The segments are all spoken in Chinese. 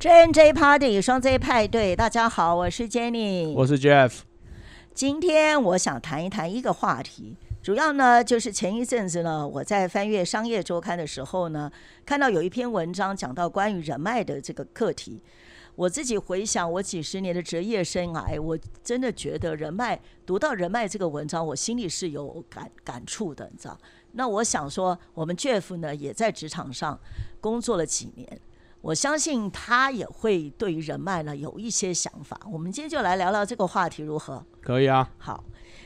J J Party 双 J 派对，大家好，我是 Jenny，我是 Jeff。今天我想谈一谈一个话题，主要呢就是前一阵子呢，我在翻阅《商业周刊》的时候呢，看到有一篇文章讲到关于人脉的这个课题。我自己回想我几十年的职业生涯，我真的觉得人脉，读到人脉这个文章，我心里是有感感触的，你知道？那我想说，我们 Jeff 呢也在职场上工作了几年。我相信他也会对于人脉呢有一些想法。我们今天就来聊聊这个话题，如何？可以啊。好，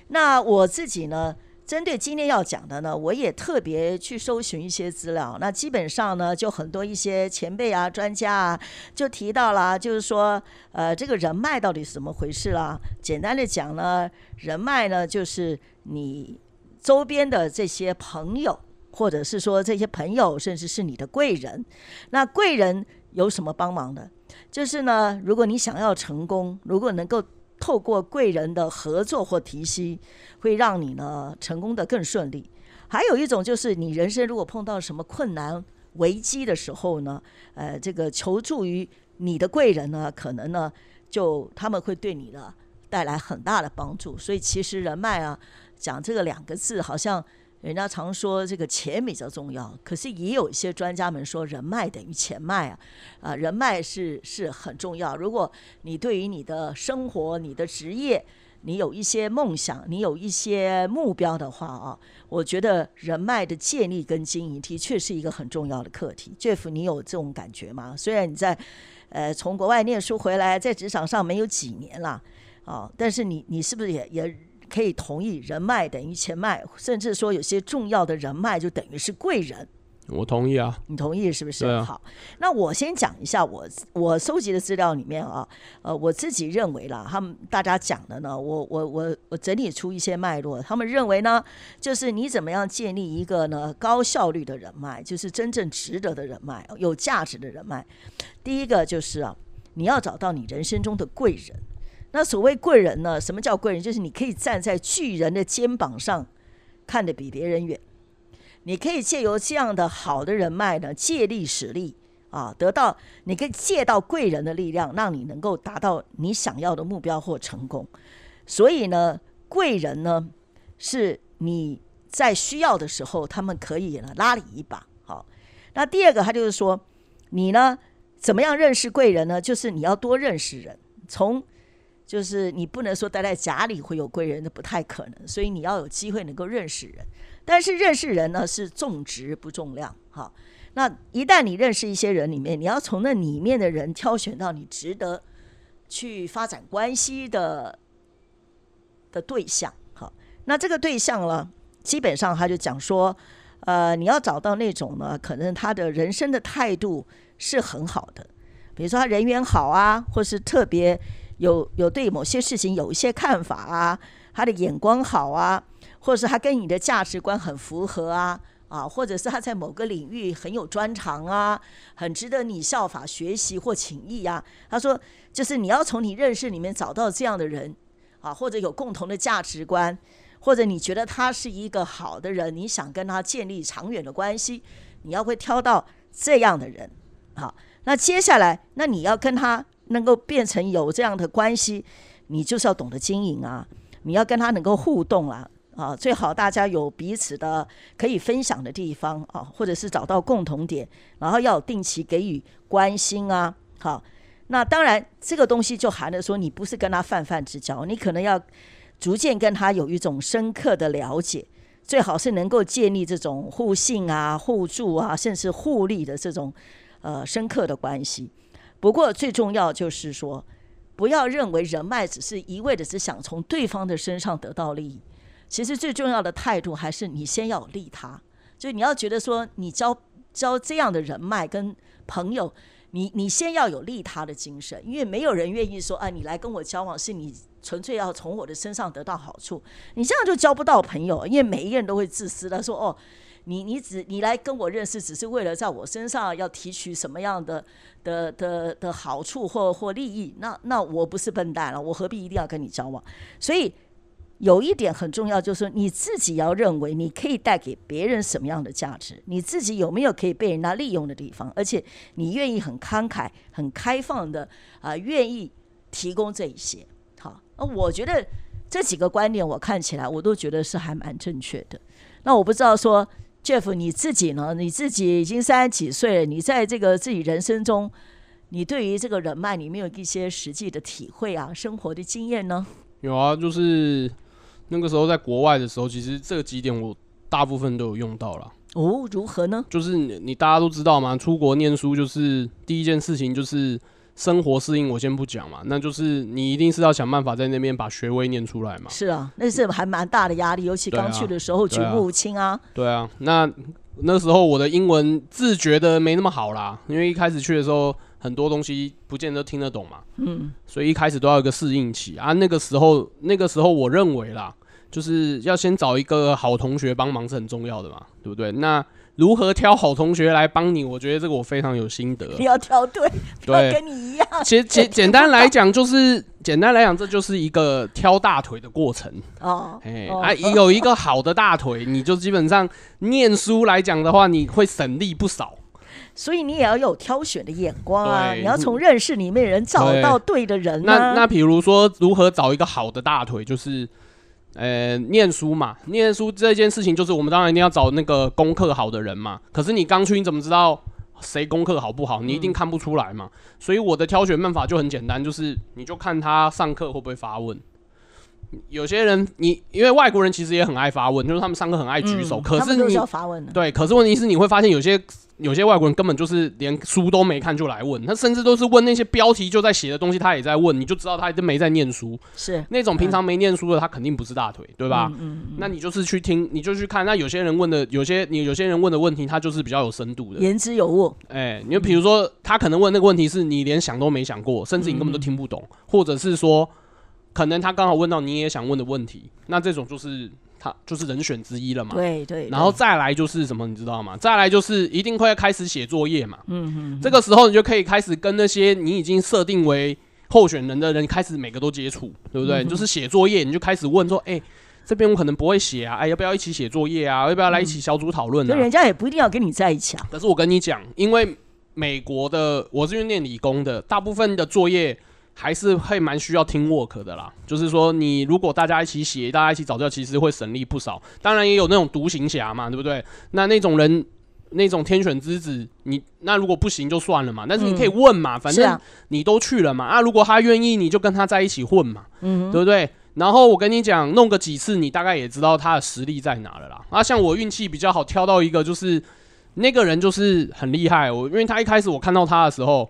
那我自己呢，针对今天要讲的呢，我也特别去搜寻一些资料。那基本上呢，就很多一些前辈啊、专家啊，就提到了，就是说，呃，这个人脉到底是怎么回事啦？简单的讲呢，人脉呢，就是你周边的这些朋友。或者是说这些朋友，甚至是你的贵人，那贵人有什么帮忙的？就是呢，如果你想要成功，如果能够透过贵人的合作或提携，会让你呢成功的更顺利。还有一种就是你人生如果碰到什么困难危机的时候呢，呃，这个求助于你的贵人呢，可能呢就他们会对你的带来很大的帮助。所以其实人脉啊，讲这个两个字好像。人家常说这个钱比较重要，可是也有一些专家们说人脉等于钱脉啊，啊，人脉是是很重要。如果你对于你的生活、你的职业，你有一些梦想，你有一些目标的话啊，我觉得人脉的建立跟经营的确是一个很重要的课题。Jeff，你有这种感觉吗？虽然你在呃从国外念书回来，在职场上没有几年了啊，但是你你是不是也也？可以同意，人脉等于钱脉，甚至说有些重要的人脉就等于是贵人。我同意啊，你同意是不是？对啊。好，那我先讲一下我我收集的资料里面啊，呃，我自己认为啦，他们大家讲的呢，我我我我整理出一些脉络。他们认为呢，就是你怎么样建立一个呢高效率的人脉，就是真正值得的人脉，有价值的人脉。第一个就是啊，你要找到你人生中的贵人。那所谓贵人呢？什么叫贵人？就是你可以站在巨人的肩膀上，看得比别人远。你可以借由这样的好的人脉呢，借力使力啊，得到你可以借到贵人的力量，让你能够达到你想要的目标或成功。所以呢，贵人呢，是你在需要的时候，他们可以呢拉你一把。好，那第二个，他就是说，你呢怎么样认识贵人呢？就是你要多认识人，从就是你不能说待在家里会有贵人，那不太可能。所以你要有机会能够认识人，但是认识人呢是重质不重量。哈，那一旦你认识一些人里面，你要从那里面的人挑选到你值得去发展关系的的对象。好，那这个对象呢，基本上他就讲说，呃，你要找到那种呢，可能他的人生的态度是很好的，比如说他人缘好啊，或是特别。有有对某些事情有一些看法啊，他的眼光好啊，或者是他跟你的价值观很符合啊，啊，或者是他在某个领域很有专长啊，很值得你效法学习或请益啊。他说，就是你要从你认识里面找到这样的人啊，或者有共同的价值观，或者你觉得他是一个好的人，你想跟他建立长远的关系，你要会挑到这样的人。好，那接下来，那你要跟他。能够变成有这样的关系，你就是要懂得经营啊！你要跟他能够互动啊！啊，最好大家有彼此的可以分享的地方啊，或者是找到共同点，然后要定期给予关心啊！好，那当然这个东西就含着说，你不是跟他泛泛之交，你可能要逐渐跟他有一种深刻的了解，最好是能够建立这种互信啊、互助啊，甚至互利的这种呃深刻的关系。不过最重要就是说，不要认为人脉只是一味的只想从对方的身上得到利益。其实最重要的态度还是你先要利他，就你要觉得说你交交这样的人脉跟朋友，你你先要有利他的精神，因为没有人愿意说啊，你来跟我交往是你纯粹要从我的身上得到好处，你这样就交不到朋友，因为每一个人都会自私的说哦。你你只你来跟我认识，只是为了在我身上要提取什么样的的的的好处或或利益？那那我不是笨蛋了，我何必一定要跟你交往？所以有一点很重要，就是你自己要认为你可以带给别人什么样的价值，你自己有没有可以被人家利用的地方，而且你愿意很慷慨、很开放的啊，愿意提供这一些。好，那我觉得这几个观点我看起来我都觉得是还蛮正确的。那我不知道说 Jeff 你自己呢？你自己已经三十几岁了，你在这个自己人生中，你对于这个人脉，你没有一些实际的体会啊，生活的经验呢？有啊，就是那个时候在国外的时候，其实这几点我大部分都有用到了。哦，如何呢？就是你你大家都知道嘛，出国念书就是第一件事情就是生活适应，我先不讲嘛，那就是你一定是要想办法在那边把学位念出来嘛。是啊，那是还蛮大的压力，尤其刚去的时候举目无亲啊。对啊，那那时候我的英文自觉的没那么好啦，因为一开始去的时候。很多东西不见得听得懂嘛，嗯，所以一开始都要有个适应期啊。那个时候，那个时候我认为啦，就是要先找一个好同学帮忙是很重要的嘛，对不对？那如何挑好同学来帮你？我觉得这个我非常有心得。你要挑对，对，跟你一样。其简简单来讲，就是简单来讲，这就是一个挑大腿的过程哦。哎啊，有一个好的大腿，你就基本上念书来讲的话，你会省力不少。所以你也要有挑选的眼光啊！你要从认识里面人找到对的人。那那比如说，如何找一个好的大腿？就是，呃，念书嘛，念书这件事情，就是我们当然一定要找那个功课好的人嘛。可是你刚去，你怎么知道谁功课好不好？你一定看不出来嘛。所以我的挑选办法就很简单，就是你就看他上课会不会发问。有些人，你因为外国人其实也很爱发问，就是他们上课很爱举手。可是你对，可是问题是你会发现有些。有些外国人根本就是连书都没看就来问，他甚至都是问那些标题就在写的东西，他也在问，你就知道他真没在念书。是那种平常没念书的，他肯定不是大腿，对吧？嗯嗯。那你就是去听，你就去看。那有些人问的，有些你有些人问的问题，他就是比较有深度的，言之有物。哎，你就比如说，他可能问那个问题是你连想都没想过，甚至你根本都听不懂，或者是说，可能他刚好问到你也想问的问题，那这种就是。他就是人选之一了嘛，对对，然后再来就是什么，你知道吗？再来就是一定会开始写作业嘛，嗯嗯，这个时候你就可以开始跟那些你已经设定为候选人的人开始每个都接触，对不对？就是写作业，你就开始问说，哎，这边我可能不会写啊，哎，要不要一起写作业啊？要不要来一起小组讨论？那人家也不一定要跟你在一起啊。可是我跟你讲，因为美国的我是念理工的，大部分的作业。还是会蛮需要听 work 的啦，就是说你如果大家一起写，大家一起找教，其实会省力不少。当然也有那种独行侠嘛，对不对？那那种人，那种天选之子，你那如果不行就算了嘛。但是你可以问嘛，反正你都去了嘛。啊，如果他愿意，你就跟他在一起混嘛，嗯，对不对？然后我跟你讲，弄个几次，你大概也知道他的实力在哪了啦。啊，像我运气比较好，挑到一个就是那个人就是很厉害。我因为他一开始我看到他的时候。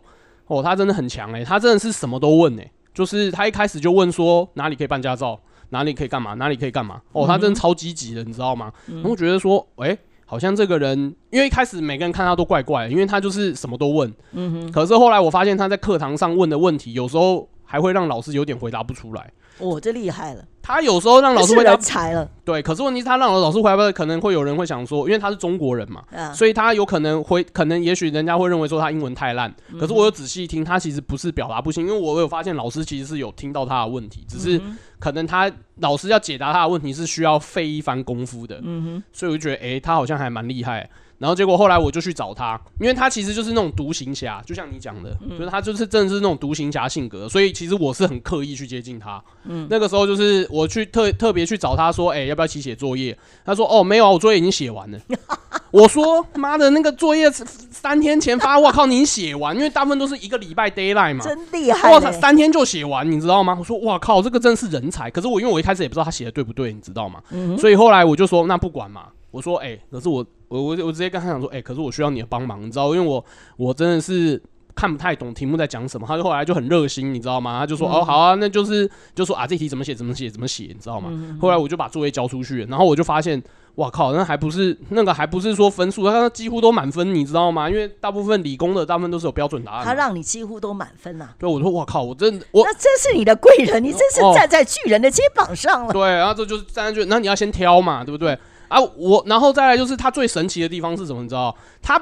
哦，他真的很强哎，他真的是什么都问哎，就是他一开始就问说哪里可以办驾照，哪里可以干嘛，哪里可以干嘛。哦，他真的超积极的，你知道吗？然后觉得说，哎，好像这个人，因为一开始每个人看他都怪怪，因为他就是什么都问。嗯哼。可是后来我发现他在课堂上问的问题，有时候还会让老师有点回答不出来。哦，这厉害了。他有时候让老师回答才了，对。可是问题是，他让老师回答，可能会有人会想说，因为他是中国人嘛，所以他有可能会，可能也许人家会认为说他英文太烂。可是我有仔细听，他其实不是表达不行，因为我有发现老师其实是有听到他的问题，只是可能他老师要解答他的问题是需要费一番功夫的。嗯哼，所以我就觉得，哎，他好像还蛮厉害。然后结果后来我就去找他，因为他其实就是那种独行侠，就像你讲的，就是他就是真的是那种独行侠性格，所以其实我是很刻意去接近他。嗯，那个时候就是我去特特别去找他说，哎，要不要一起写作业？他说，哦，没有啊，我作业已经写完了。我说，妈的，那个作业三天前发，我靠，你写完？因为大部分都是一个礼拜 d a y l i g h t 嘛，真厉害！哇操，三天就写完，你知道吗？我说，哇靠，这个真是人才。可是我因为我一开始也不知道他写的对不对，你知道吗？嗯，所以后来我就说，那不管嘛。我说，哎，可是我。我我我直接跟他讲说，哎，可是我需要你的帮忙，你知道，因为我我真的是看不太懂题目在讲什么。他就后来就很热心，你知道吗？他就说，哦，好啊，那就是就说啊，这题怎么写，怎么写，怎么写，你知道吗？后来我就把作业交出去，然后我就发现，哇靠，那还不是那个还不是说分数，他几乎都满分，你知道吗？因为大部分理工的大部分都是有标准答案。他让你几乎都满分呐？对，我说，哇靠，我真我那真是你的贵人，你真是站在巨人的肩膀上了。对，然后这就是站在巨，那你要先挑嘛，对不对？啊，我然后再来就是他最神奇的地方是什么？你知道，他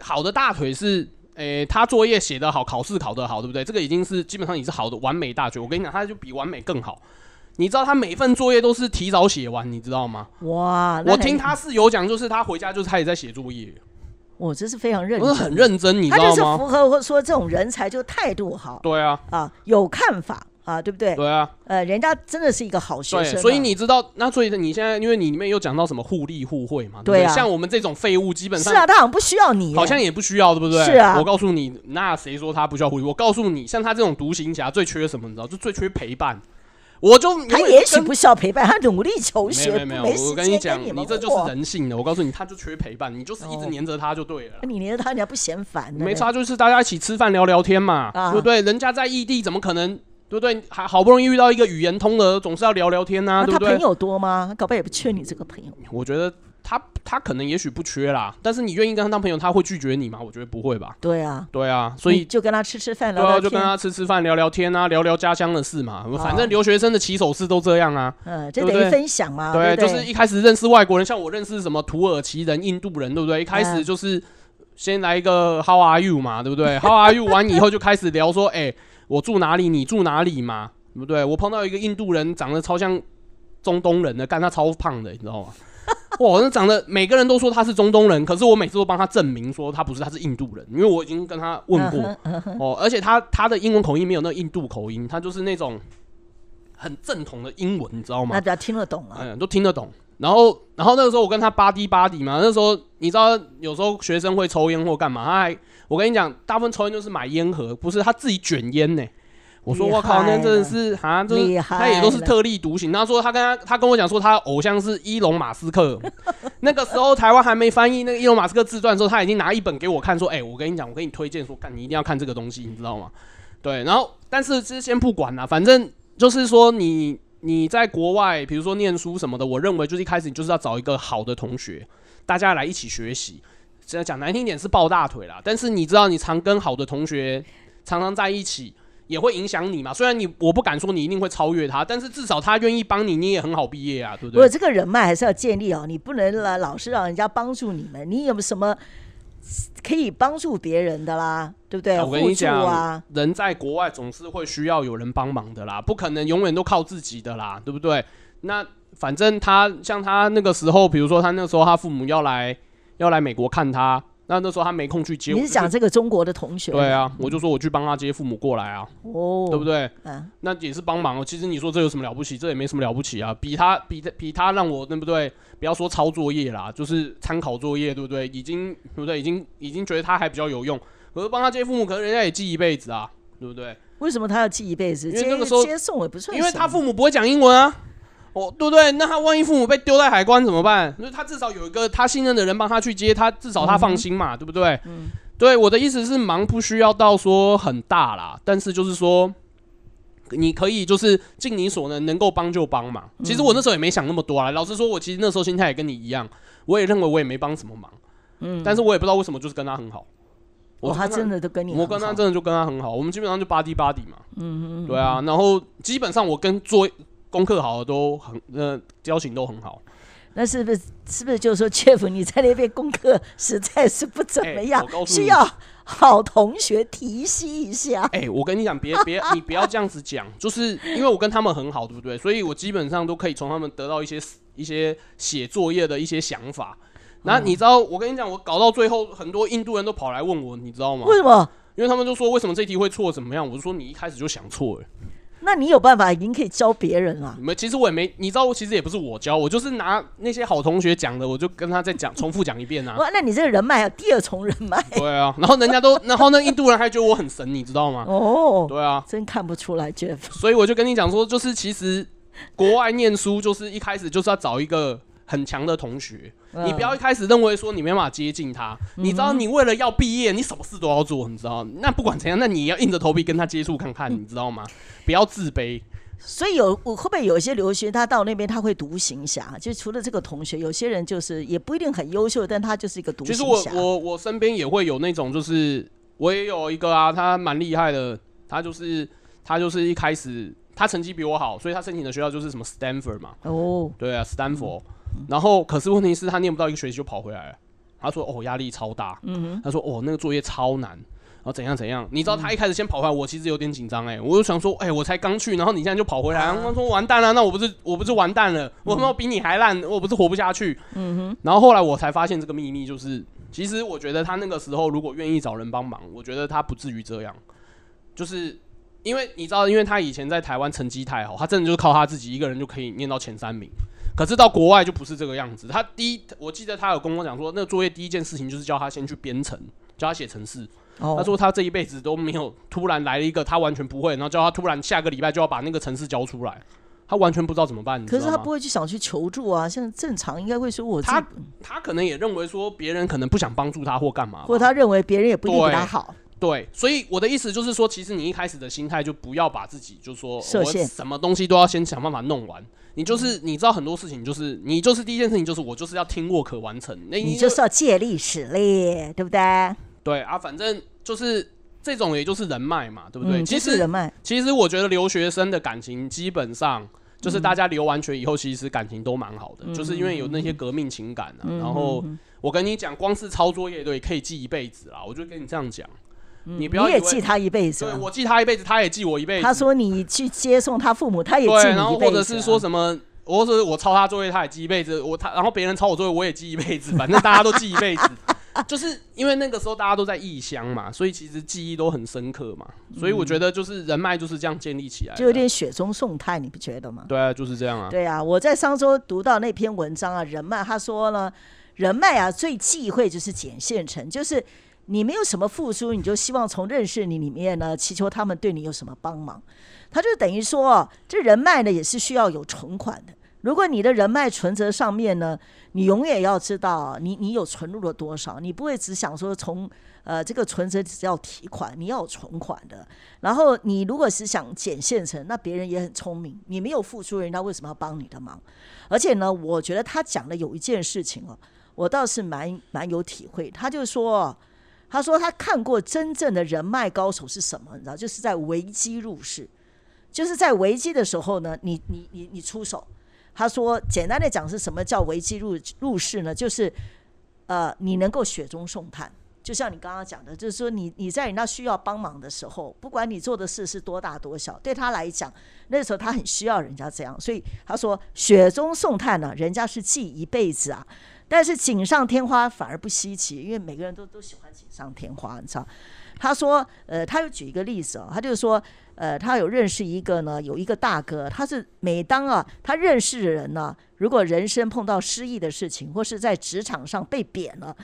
好的大腿是，诶，他作业写得好，考试考得好，对不对？这个已经是基本上已是好的完美大腿。我跟你讲，他就比完美更好。你知道他每份作业都是提早写完，你知道吗？哇，我听他室友讲，就是他回家就是他也在写作业，我这是非常认真，我是很认真，你知他就是道吗？符合说这种人才就态度好对啊，啊，有看法啊，对不对？对啊，呃，人家真的是一个好学对，生啊，所以你知道，那所以你现在因为你里面又讲到什么互利互惠嘛，对像我们这种废物，基本上是啊，他好像不需要你，好像也不需要，对不对？是啊我告诉你，那谁说他不需要互利？我告诉你，像他这种独行侠最缺什么？你知道，就最缺陪伴。我就他也许不需要陪伴，他努力求没学，有没有没有，时我跟你讲，你这就是。人性的。我告诉你，他就缺陪伴，你就是一直哦黏着他就对了你连他你还不嫌烦呢？没差，就是大家一起吃饭聊聊天嘛，啊对不对？人家在异地，怎么可能？对不对？还好不容易遇到一个语言通的，总是要聊聊天呐、对不对？他朋友多吗？他搞不好也不缺你这个朋友。我觉得他他可能也许不缺啦，但是你愿意跟他当朋友，他会拒绝你吗？我觉得不会吧。对啊，对啊，所以就跟他吃吃饭对啊，聊聊天，就跟他吃吃饭聊聊天啊，聊聊家乡的事嘛。反哦正留学生的起手式都这样啊。嗯，这对不对等于分享嘛，对，不就是一开始认识外国人，像我认识什么土耳其人、印度人，对不对？一开始嗯就是先来一个 How are you 嘛，对不对？How are you 完以后就开始聊说，哎、我住哪里，你住哪里嘛，对不对？我碰到一个印度人，长得超像中东人的，干他超胖的，你知道吗？哇，那长得每个人都说他是中东人，可是我每次都帮他证明说他不是，他是印度人，因为我已经跟他问过、哦，而且他他的英文口音没有那印度口音，他就是那种很正统的英文，你知道吗那？比较听得懂啊。嗯，都听得懂。然后，然后那个时候我跟他巴滴巴滴嘛，那时候你知道，有时候学生会抽烟或干嘛，他还我跟你讲，大部分抽烟就是买烟盒，不是他自己卷烟呢。我说我靠，那真的是啊，就是他也都是特立独行。他说他跟他他跟我讲说，他偶像是伊隆马斯克。那个时候台湾还没翻译那个伊隆马斯克自传的时候，他已经拿一本给我看，说，哎、我跟你讲，我给你推荐说，看你一定要看这个东西，你知道吗？对，然后但是这先不管了，反正就是说你你在国外，比如说念书什么的，我认为就是一开始你就是要找一个好的同学，大家来一起学习。现在讲难听一点是抱大腿啦，但是你知道你常跟好的同学常常在一起。也会影响你嘛？虽然你我不敢说你一定会超越他，但是至少他愿意帮你，你也很好毕业啊，对不对？不过这个人脉还是要建立哦，你不能老老是让人家帮助你们，你有什么可以帮助别人的啦？对不对？我跟你讲，啊，人在国外总是会需要有人帮忙的啦，不可能永远都靠自己的啦，对不对？那反正他像他那个时候，比如说他那时候他父母要来要来美国看他，那那时候他没空去接我，你是讲这个中国的同学？对啊，我就说我去帮他接父母过来啊，哦，对不对？嗯，那也是帮忙哦。其实你说这有什么了不起？这也没什么了不起啊。比他比他比他让我对不对？不要说抄作业啦，就是参考作业，对不对？已经对不对？已经已经觉得他还比较有用。可是帮他接父母，可能人家也记一辈子啊，对不对？为什么他要记一辈子？因为那个时候接送也不算，因为他父母不会讲英文啊。哦，对不对？那他万一父母被丢在海关怎么办？就是他至少有一个他信任的人帮他去接，他至少他放心嘛，对不对？嗯对，我的意思是忙不需要到说很大啦，但是就是说，你可以就是尽你所能，能够帮就帮嘛。其实我那时候也没想那么多啊，老实说，我其实那时候心态也跟你一样，我也认为我也没帮什么忙，嗯，但是我也不知道为什么就是跟他很好。我他真的都跟你我跟他真的就跟他很好，我们基本上就巴迪巴迪嘛。嗯嗯，对啊，然后基本上我跟做功课好的都很呃交情都很好。那是不是是不是就是说，Jeff 你在那边功课实在是不怎么哎样需要好同学提携一下。哎、我跟你讲，别别，你不要这样子讲，就是因为我跟他们很好，对不对？所以我基本上都可以从他们得到一些一些写作业的一些想法。那你知道，我跟你讲，我搞到最后，很多印度人都跑来问我，你知道吗为？什么？因为他们就说为什么这题会错，怎么样？我就说你一开始就想错了。那你有办法，已经可以教别人了。没，其实我也没，你知道，其实也不是我教，我就是拿那些好同学讲的，我就跟他再讲，重复讲一遍啊。哇，那你这个人脉还有第二重人脉 对啊，然后人家都，然后那印度人还觉得我很神，你知道吗？哦，对啊，真看不出来，Jeff。所以我就跟你讲说，就是其实国外念书，就是一开始就是要找一个很强的同学，你不要一开始认为说你没办法接近他，你知道你为了要毕业，你什么事都要做，你知道？那不管怎样，那你要硬着头皮跟他接触看看，你知道吗？不要自卑。所以有我会不会有一些留学，他到那边他会独行侠？就除了这个同学，有些人就是也不一定很优秀，但他就是一个独行侠其实我。我我身边也会有那种，就是我也有一个啊，他蛮厉害的，他就是他就是一开始他成绩比我好，所以他申请的学校就是什么 Stanford 嘛，哦，对啊，斯坦福。然后可是问题是，他念不到一个学期就跑回来了。他说：“哦，压力超大。”他说：“哦，那个作业超难，然后怎样怎样。你知道他一开始先跑回来，我其实有点紧张哎，我就想说，哎，我才刚去，然后你现在就跑回来，我说完蛋了，那我不是我不是完蛋了，我他妈比你还烂，我不是活不下去。嗯哼。然后后来我才发现这个秘密，就是其实我觉得他那个时候如果愿意找人帮忙，我觉得他不至于这样，就是因为你知道，因为他以前在台湾成绩太好，他真的就是靠他自己一个人就可以念到前三名。可是到国外就不是这个样子。他第一，我记得他有跟我讲说，那个作业第一件事情就是叫他先去编程，教他写程式。他说他这一辈子都没有突然来了一个他完全不会，然后叫他突然下个礼拜就要把那个程式交出来，他完全不知道怎么办。可是他不会去想去求助啊，像正常应该会说我他他可能也认为说别人可能不想帮助他或干嘛，或者他认为别人也不一定比他好。对，所以我的意思就是说，其实你一开始的心态就不要把自己就说设限，什么东西都要先想办法弄完。你就是你知道很多事情，就是你就是第一件事情就是我就是要听 work 完成，那你就是要借力使力，对不对？对啊，反正就是这种，也就是人脉嘛，对不对？其实人脉，其实我觉得留学生的感情基本上就是大家留完学以后，其实感情都蛮好的，就是因为有那些革命情感啊。然后我跟你讲，光是抄作业对可以记一辈子啊，我就跟你这样讲。你不要也记他一辈子，对我记他一辈子，他也记我一辈子。他说你去接送他父母，他也记你一辈子。然后或者是说什么，我说我抄他作业，他也记一辈子。我他然后别人抄我作业，我也记一辈子。反正大家都记一辈子，就是因为那个时候大家都在异乡嘛，所以其实记忆都很深刻嘛。所以我觉得就是人脉就是这样建立起来，就有点雪中送炭，你不觉得吗？对啊，就是这样啊。对啊，我在上周读到那篇文章啊，人脉他说呢，人脉啊最忌讳就是捡现成，就是。你没有什么付出，你就希望从认识你里面呢，祈求他们对你有什么帮忙。他就等于说，这人脉呢也是需要有存款的。如果你的人脉存折上面呢，你永远要知道你你有存入了多少，你不会只想说从呃这个存折只要提款，你要有存款的。然后你如果是想捡现成，那别人也很聪明，你没有付出，人家为什么要帮你的忙？而且呢，我觉得他讲的有一件事情哦，我倒是蛮蛮有体会。他就说。他说他看过真正的人脉高手是什么？你知道，就是在危机入市，就是在危机的时候呢，你你你你出手。他说，简单的讲是什么叫危机入入市呢？就是呃，你能够雪中送炭，就像你刚刚讲的，就是说你你在你那需要帮忙的时候，不管你做的事是多大多小，对他来讲，那时候他很需要人家这样，所以他说雪中送炭呢，人家是记一辈子啊。但是锦上添花反而不稀奇，因为每个人都都喜欢锦上添花，你知道？他说，呃，他又举一个例子啊，他就说，呃，他有认识一个呢，有一个大哥，他是每当啊，他认识的人呢，如果人生碰到失意的事情，或是在职场上被贬了，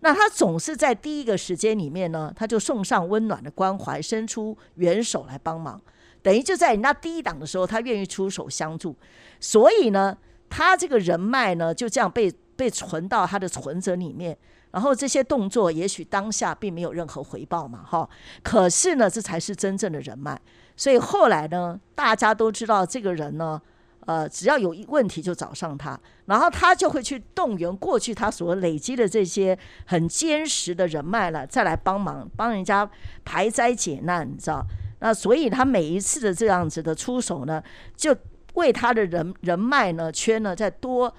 那他总是在第一个时间里面呢，他就送上温暖的关怀，伸出援手来帮忙，等于就在人家第一档的时候，他愿意出手相助，所以呢，他这个人脉呢，就这样被。被存到他的存折里面，然后这些动作也许当下并没有任何回报嘛，哈。可是呢，这才是真正的人脉。所以后来呢，大家都知道这个人呢，呃，只要有一问题就找上他，然后他就会去动员过去他所累积的这些很坚实的人脉了，再来帮忙帮人家排灾解难，你知道？那所以他每一次的这样子的出手呢，就为他的人人脉呢圈呢再多。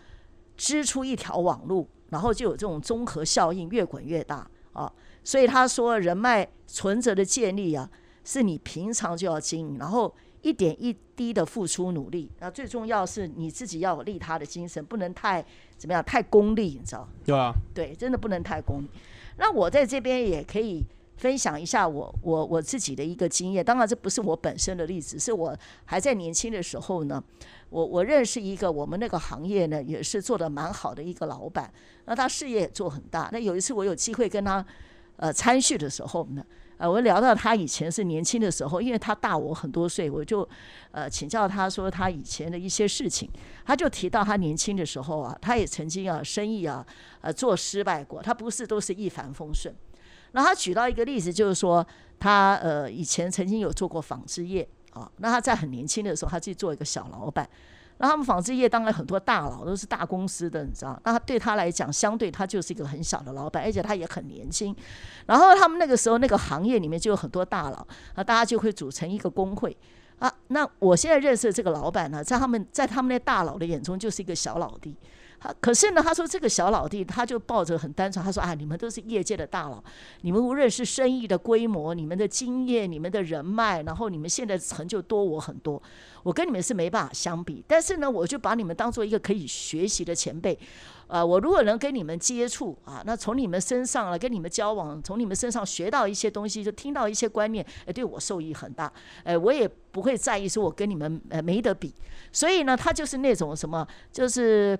织出一条网路，然后就有这种综合效应，越滚越大啊！所以他说，人脉存折的建立啊，是你平常就要经营，然后一点一滴的付出努力。那最重要是你自己要有利他的精神，不能太怎么样，太功利，你知道？对啊，对，真的不能太功利。那我在这边也可以。分享一下我我我自己的一个经验，当然这不是我本身的例子，是我还在年轻的时候呢，我我认识一个我们那个行业呢也是做的蛮好的一个老板，那他事业也做很大。那有一次我有机会跟他呃参叙的时候呢，呃我聊到他以前是年轻的时候，因为他大我很多岁，我就呃请教他说他以前的一些事情，他就提到他年轻的时候啊，他也曾经啊生意啊呃做失败过，他不是都是一帆风顺。那他举到一个例子，就是说他呃以前曾经有做过纺织业啊。那他在很年轻的时候，他自己做一个小老板。那他们纺织业当然很多大佬都是大公司的，你知道？那对他来讲，相对他就是一个很小的老板，而且他也很年轻。然后他们那个时候那个行业里面就有很多大佬，那大家就会组成一个工会啊。那我现在认识的这个老板呢，在他们在他们那大佬的眼中就是一个小老弟。他可是呢，他说这个小老弟他就抱着很单纯，他说啊，你们都是业界的大佬，你们无论是生意的规模、你们的经验、你们的人脉，然后你们现在成就多我很多，我跟你们是没办法相比。但是呢，我就把你们当做一个可以学习的前辈。呃，我如果能跟你们接触啊，那从你们身上了跟你们交往，从你们身上学到一些东西，就听到一些观念，哎，对我受益很大。哎，我也不会在意说我跟你们呃没得比。所以呢，他就是那种什么，就是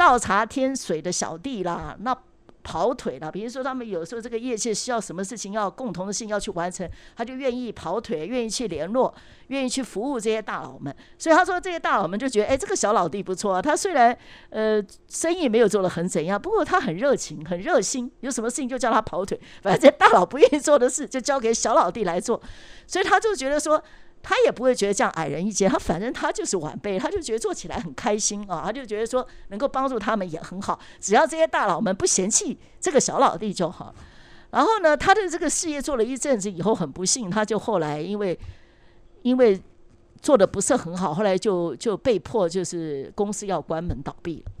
倒茶添水的小弟啦，那。跑腿了，比如说他们有时候这个业界需要什么事情要共同的性要去完成，他就愿意跑腿，愿意去联络，愿意去服务这些大佬们。所以他说这些大佬们就觉得，哎，这个小老弟不错啊。他虽然呃生意没有做的很怎样，不过他很热情，很热心，有什么事情就叫他跑腿。反正大佬不愿意做的事，就交给小老弟来做。所以他就觉得说。他也不会觉得这样矮人一截，他反正他就是晚辈，他就觉得做起来很开心啊，他就觉得说能够帮助他们也很好，只要这些大佬们不嫌弃这个小老弟就好。然后呢，他的这个事业做了一阵子以后，很不幸，他就后来因为因为做的不是很好，后来就就被迫就是公司要关门倒闭了。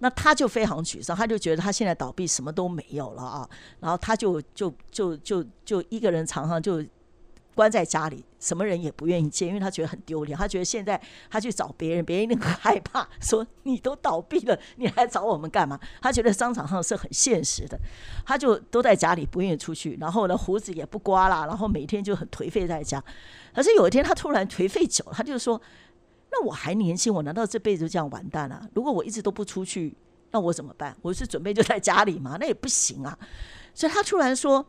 那他就非常沮丧，他就觉得他现在倒闭什么都没有了啊，然后他就就就就就一个人常常就。关在家里，什么人也不愿意见，因为他觉得很丢脸。他觉得现在他去找别人，别人一定很害怕，说你都倒闭了，你还找我们干嘛？他觉得商场上是很现实的，他就都在家里不愿意出去，然后呢胡子也不刮了，然后每天就很颓废在家。可是有一天他突然颓废久了，他就说：“那我还年轻，我难道这辈子就这样完蛋了？如果我一直都不出去，那我怎么办？我是准备就在家里吗？那也不行啊。”所以他突然说：“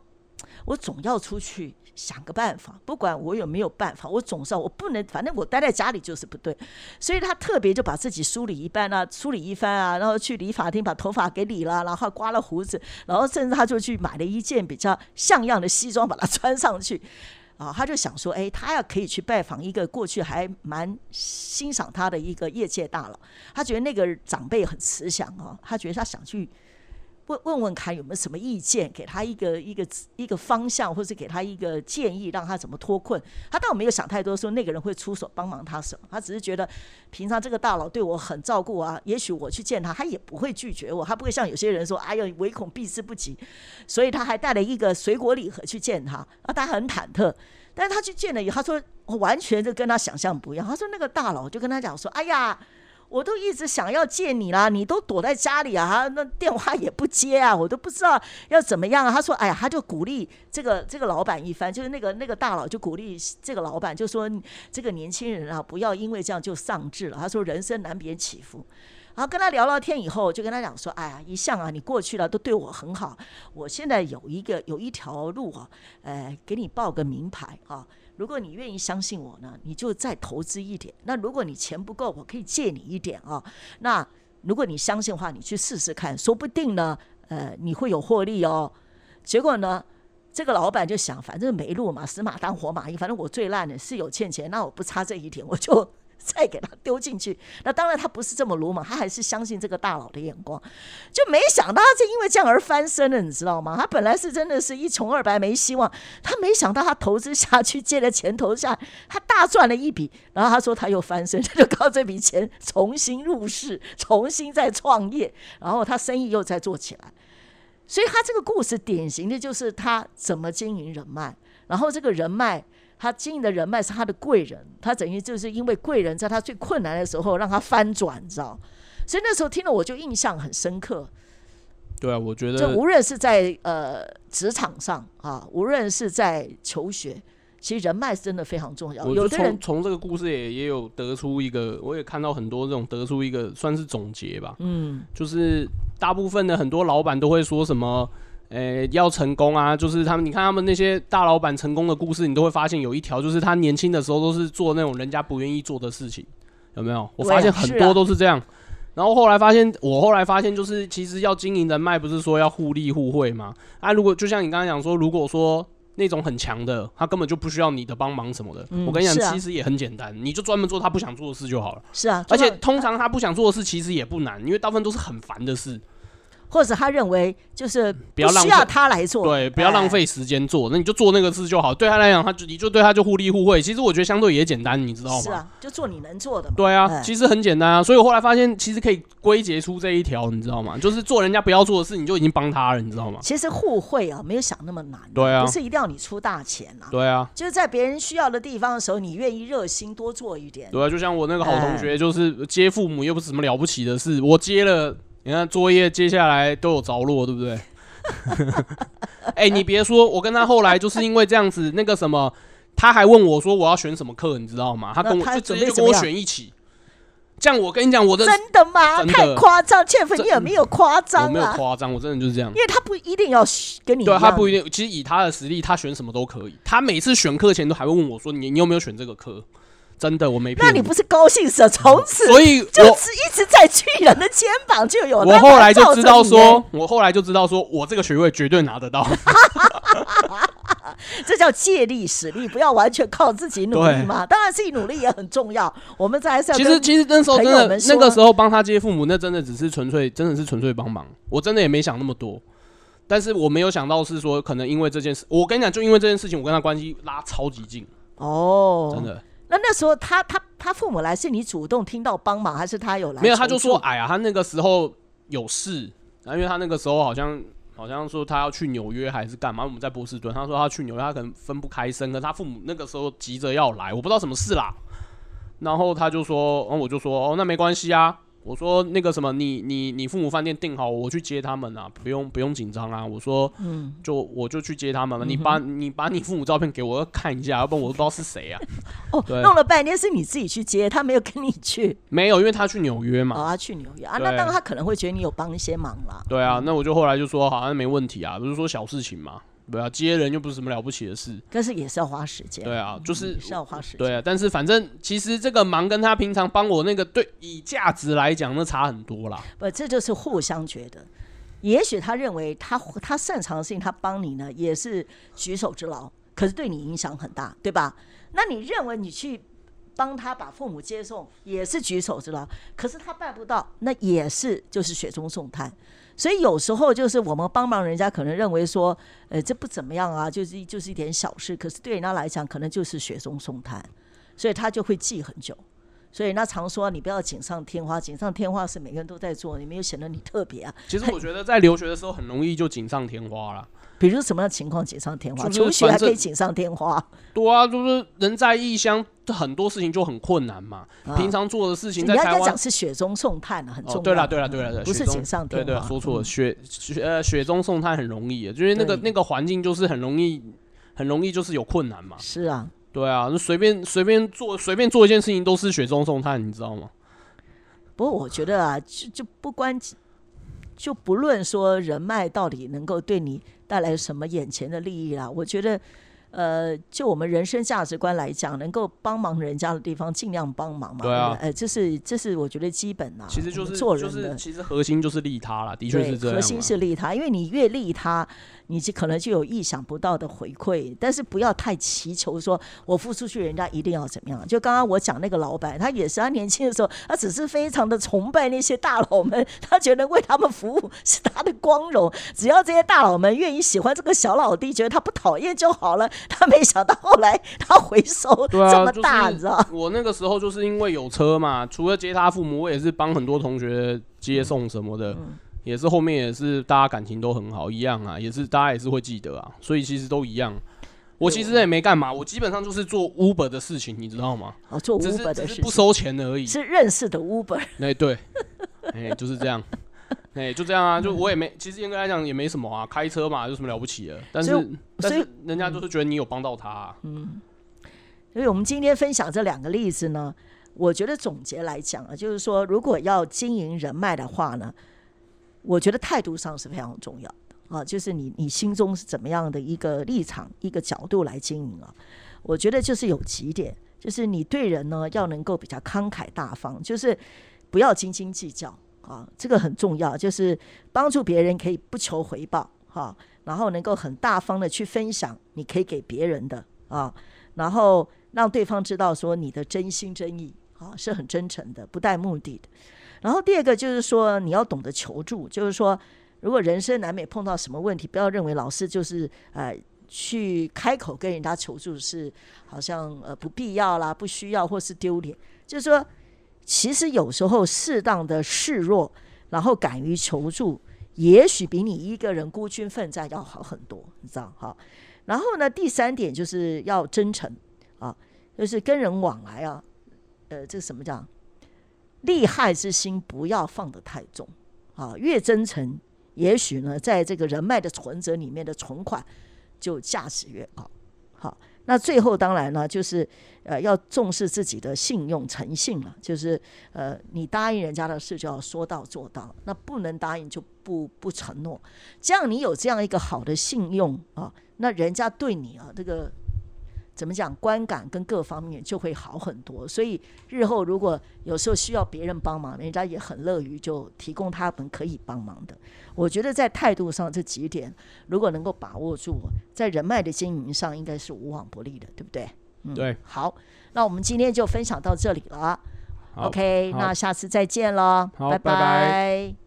我总要出去。”想个办法，不管我有没有办法，我总是我不能，反正我待在家里就是不对，所以他特别就把自己梳理一番啊，梳理一番啊，然后去理发厅把头发给理了，然后刮了胡子，然后甚至他就去买了一件比较像样的西装，把它穿上去，啊，他就想说，哎，他要可以去拜访一个过去还蛮欣赏他的一个业界大佬，他觉得那个长辈很慈祥啊，他觉得他想去。问问问看有没有什么意见，给他一个一个一个方向，或者给他一个建议，让他怎么脱困。他倒没有想太多，说那个人会出手帮忙他什么。他只是觉得平常这个大佬对我很照顾啊，也许我去见他，他也不会拒绝我，他不会像有些人说，哎呀，唯恐避之不及。所以他还带了一个水果礼盒去见他，啊，他很忐忑。但是他去见了以后，他说完全就跟他想象不一样。他说那个大佬就跟他讲说，哎呀。我都一直想要见你啦，你都躲在家里啊，那电话也不接啊，我都不知道要怎么样啊。他说：“哎呀，他就鼓励这个这个老板一番，就是那个那个大佬就鼓励这个老板，就说这个年轻人啊，不要因为这样就丧志了。他说人生难免起伏。然后跟他聊聊天以后，就跟他讲说：哎呀，一向啊，你过去了都对我很好，我现在有一个有一条路啊，呃，给你报个名牌啊。”如果你愿意相信我呢，你就再投资一点。那如果你钱不够，我可以借你一点啊。那如果你相信的话，你去试试看，说不定呢，呃，你会有获利哦。结果呢，这个老板就想，反正没路嘛，死马当活马医，反正我最烂的是有欠钱，那我不差这一点，我就。再给他丢进去，那当然他不是这么鲁莽，他还是相信这个大佬的眼光，就没想到他是因为这样而翻身了，你知道吗？他本来是真的是一穷二白没希望，他没想到他投资下去借了钱投下，他大赚了一笔，然后他说他又翻身，他就靠这笔钱重新入市，重新再创业，然后他生意又再做起来，所以他这个故事典型的就是他怎么经营人脉，然后这个人脉。他经营的人脉是他的贵人，他等于就是因为贵人在他最困难的时候让他翻转，你知道？所以那时候听了我就印象很深刻。对啊，我觉得就无论是在呃职场上啊，无论是在求学，其实人脉是真的非常重要。有的人从这个故事也也有得出一个，我也看到很多这种得出一个算是总结吧。嗯，就是大部分的很多老板都会说什么。诶，要成功啊！就是他们，你看他们那些大老板成功的故事，你都会发现有一条，就是他年轻的时候都是做那种人家不愿意做的事情，有没有？我发现很多都是这样。然后后来发现，我后来发现，就是其实要经营人脉，不是说要互利互惠吗？啊，如果就像你刚才讲说，如果说那种很强的，他根本就不需要你的帮忙什么的。我跟你讲，其实也很简单，你就专门做他不想做的事就好了。是啊，而且通常他不想做的事其实也不难，因为大部分都是很烦的事。或者他认为就是不要需要他来做，对，不要浪哎。费时间做，那你就做那个事就好。对他来讲，他就你就对他就互利互惠。其实我觉得相对也简单，你知道吗？是啊，就做你能做的嘛。对啊，哎其实很简单啊。所以我后来发现，其实可以归结出这一条，你知道吗？就是做人家不要做的事，你就已经帮他了，你知道吗？其实互惠啊，没有想那么难、对啊不是一定要你出大钱啊。对啊，就是在别人需要的地方的时候，你愿意热心多做一点。对啊，就像我那个好同哎学，就是接父母又不是什么了不起的事，我接了，你看作业接下来都有着落，对不对？哎、你别说，我跟他后来就是因为这样子，那个什么，他还问我说我要选什么课，你知道吗？他跟我就直接就跟我选一起。这样我跟你讲，我的真的吗？的太夸张，倩粉，你有没有夸张我没有啊？夸张，我真的就是这样因。为他不一定要跟你对样，他不一定，其实以他的实力，他选什么都可以。他每次选课前都还会问我说：“你你有没有选这个课？”真的，我没骗那你不是高兴死了？从此所以就是一直在巨人的肩膀就有。我后来就知道说，我后来就知道说我这个学位绝对拿得到。这叫借力使力，不要完全靠自己努力嘛。当然自己努力也很重要，我们这还是要其实其实那时候真的那个时候帮他接父母，那真的只是纯粹真的是纯粹帮忙，我真的也没想那么多。但是我没有想到是说，可能因为这件事，我跟你讲，就因为这件事情，我跟他关系拉超级近，哦，真。的那那时候他他他父母来是你主动听到帮忙，还是他有来？没有。他就说，，哎呀，他那个时候有事，然后因为他那个时候好像好像说他要去纽约还是干嘛，我们在波士顿，他说他去纽约，他可能分不开身，可是他父母那个时候急着要来，我不知道什么事啦。然后他就说，然后我就说，哦，那没关系啊。我说那个什么，你你你父母饭店订好，我去接他们啊，不用不用紧张啊。我说，嗯，就我就去接他们嘛。你把你把你父母照片给我看一下，要不然我都不知道是谁啊。哦，弄了半天是你自己去接，他没有跟你去，没有，因为他去纽约嘛。哦，他去纽约啊，那当然他可能会觉得你有帮一些忙啦。对啊，那我就后来就说，好像没问题啊，不是说小事情嘛。对啊，接人又不是什么了不起的事。但是也是要花时间，对啊，就是也是要花时间。对啊，但是反正其实这个忙跟他平常帮我那个对以价值来讲，那差很多啦。不，这就是互相觉得。也许他认为他他擅长的事情，他帮你呢也是举手之劳，可是对你影响很大，对吧？那你认为你去帮他把父母接送也是举手之劳，可是他办不到，那也是就是雪中送炭。所以有时候就是我们帮忙人家，可能认为说，呃，这不怎么样啊，就是就是一点小事，可是对人家来讲，可能就是雪中送炭，所以他就会记很久。所以那常说你不要锦上添花，锦上添花是每个人都在做，你没有显得你特别啊。其实我觉得在留学的时候很容易就锦上添花了。比如什么样的情况锦上添花？就是求学还可以锦上添花，对啊，就是人在异乡，很多事情就很困难嘛。啊平常做的事情你在台湾要讲是雪中送炭啊，很重要。哦，对了，对了，对了，对，不是锦上添花。对对，说错了，嗯雪雪呃雪中送炭很容易，就是那个那个环境就是很容易很容易就是有困难嘛。是啊，对啊，随便随便做随便做一件事情都是雪中送炭，你知道吗？不过我觉得啊，就就不关，就不论说人脉到底能够对你带来什么眼前的利益啦，我觉得。呃，就我们人生价值观来讲，能够帮忙人家的地方，尽量帮忙嘛。对啊不呃，这是这是我觉得基本啊。其实就是做就是人的其实核心就是利他啦，的确，是这样啊。核心是利他，因为你越利他，你就可能就有意想不到的回馈。但是不要太祈求说，我付出去，人家一定要怎么样。就刚刚我讲那个老板，他也是他年轻的时候，他只是非常的崇拜那些大佬们，他觉得为他们服务是他的光荣。只要这些大佬们愿意喜欢这个小老弟，觉得他不讨厌就好了。他没想到后来他回收这么大，就是你知道？我那个时候就是因为有车嘛，除了接他父母，我也是帮很多同学接送什么的，嗯也是后面也是大家感情都很好，一样啊，也是大家也是会记得啊，所以其实都一样。我其实也没干嘛，我基本上就是做 Uber 的事情，你知道吗？哦，做只 Uber 的事情不收钱而已。是认识的 Uber，哎、对，哎、就是这样。哎、就这样啊，就我也没，其实严格来讲也没什么啊，开车嘛，有什么了不起的？但是但是人家就是觉得你有帮到他、啊，所以我们今天分享这两个例子呢，我觉得总结来讲啊，就是说，如果要经营人脉的话呢，我觉得态度上是非常重要的啊，就是你你心中是怎么样的一个立场、一个角度来经营啊。我觉得就是有几点，就是你对人呢要能够比较慷慨大方，就是不要斤斤计较啊，这个很重要，就是帮助别人可以不求回报哈、然后能够很大方的去分享你可以给别人的啊，然后让对方知道说你的真心真意啊是很真诚的，不带目的的。然后第二个就是说你要懂得求助，就是说如果人生难免碰到什么问题，不要认为老师就是呃去开口跟人家求助是好像呃不必要啦、不需要或是丢脸。就是说，其实有时候适当的示弱，然后敢于求助，也许比你一个人孤军奋战要好很多，你知道哈？然后呢，第三点就是要真诚啊，就是跟人往来啊，呃，这什么叫？利害之心不要放得太重啊，越真诚，也许呢，在这个人脉的存折里面的存款就价值越高。好，那最后当然呢，就是呃要重视自己的信用诚信了，就是呃你答应人家的事就要说到做到，那不能答应就不不承诺，这样你有这样一个好的信用啊，那人家对你啊这个。怎么讲？观感跟各方面就会好很多，所以日后如果有时候需要别人帮忙，人家也很乐于就提供他们可以帮忙的。我觉得在态度上这几点，如果能够把握住，在人脉的经营上应该是无往不利的，对不对？嗯，对。好，那我们今天就分享到这里了。OK，那下次再见了，拜拜。